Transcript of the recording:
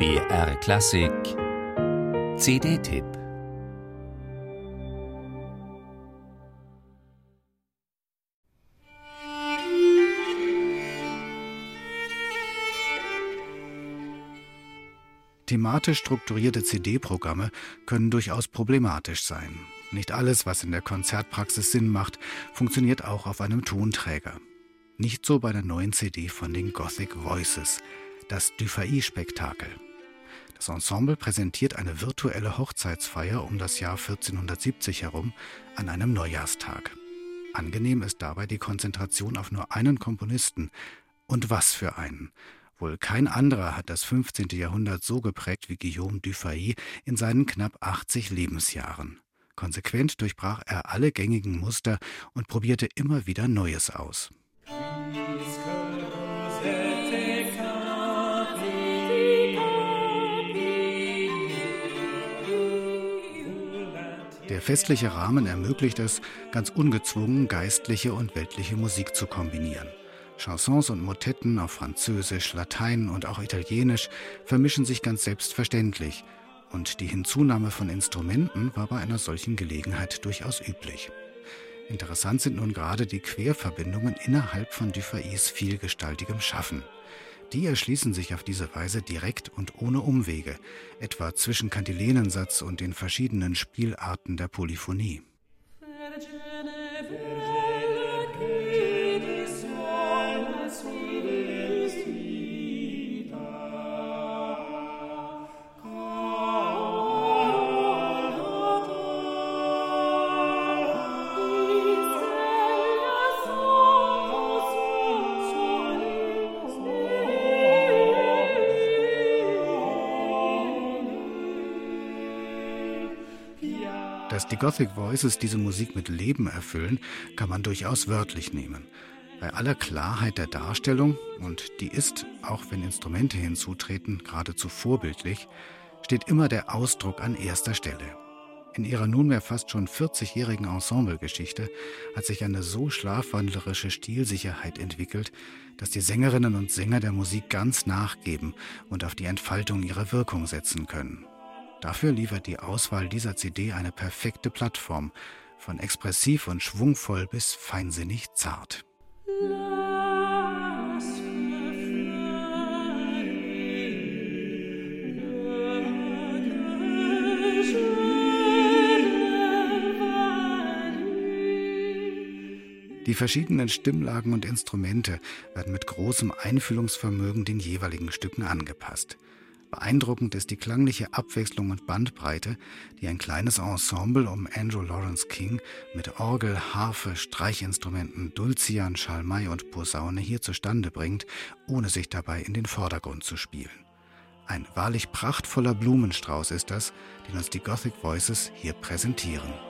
BR Klassik CD-Tipp Thematisch strukturierte CD-Programme können durchaus problematisch sein. Nicht alles, was in der Konzertpraxis Sinn macht, funktioniert auch auf einem Tonträger. Nicht so bei der neuen CD von den Gothic Voices, das Dufay-Spektakel. Das Ensemble präsentiert eine virtuelle Hochzeitsfeier um das Jahr 1470 herum an einem Neujahrstag. Angenehm ist dabei die Konzentration auf nur einen Komponisten. Und was für einen! Wohl kein anderer hat das 15. Jahrhundert so geprägt wie Guillaume Dufay in seinen knapp 80 Lebensjahren. Konsequent durchbrach er alle gängigen Muster und probierte immer wieder Neues aus. Der festliche Rahmen ermöglicht es, ganz ungezwungen geistliche und weltliche Musik zu kombinieren. Chansons und Motetten auf Französisch, Latein und auch Italienisch vermischen sich ganz selbstverständlich, und die Hinzunahme von Instrumenten war bei einer solchen Gelegenheit durchaus üblich. Interessant sind nun gerade die Querverbindungen innerhalb von Dufay's vielgestaltigem Schaffen. Die erschließen sich auf diese Weise direkt und ohne Umwege, etwa zwischen Kantilenensatz und den verschiedenen Spielarten der Polyphonie. Dass die Gothic Voices diese Musik mit Leben erfüllen, kann man durchaus wörtlich nehmen. Bei aller Klarheit der Darstellung, und die ist, auch wenn Instrumente hinzutreten, geradezu vorbildlich, steht immer der Ausdruck an erster Stelle. In ihrer nunmehr fast schon 40-jährigen Ensemblegeschichte hat sich eine so schlafwandlerische Stilsicherheit entwickelt, dass die Sängerinnen und Sänger der Musik ganz nachgeben und auf die Entfaltung ihrer Wirkung setzen können. Dafür liefert die Auswahl dieser CD eine perfekte Plattform, von expressiv und schwungvoll bis feinsinnig zart. Die verschiedenen Stimmlagen und Instrumente werden mit großem Einfühlungsvermögen den jeweiligen Stücken angepasst. Beeindruckend ist die klangliche Abwechslung und Bandbreite, die ein kleines Ensemble um Andrew Lawrence King mit Orgel, Harfe, Streichinstrumenten, Dulcian, Schalmei und Posaune hier zustande bringt, ohne sich dabei in den Vordergrund zu spielen. Ein wahrlich prachtvoller Blumenstrauß ist das, den uns die Gothic Voices hier präsentieren.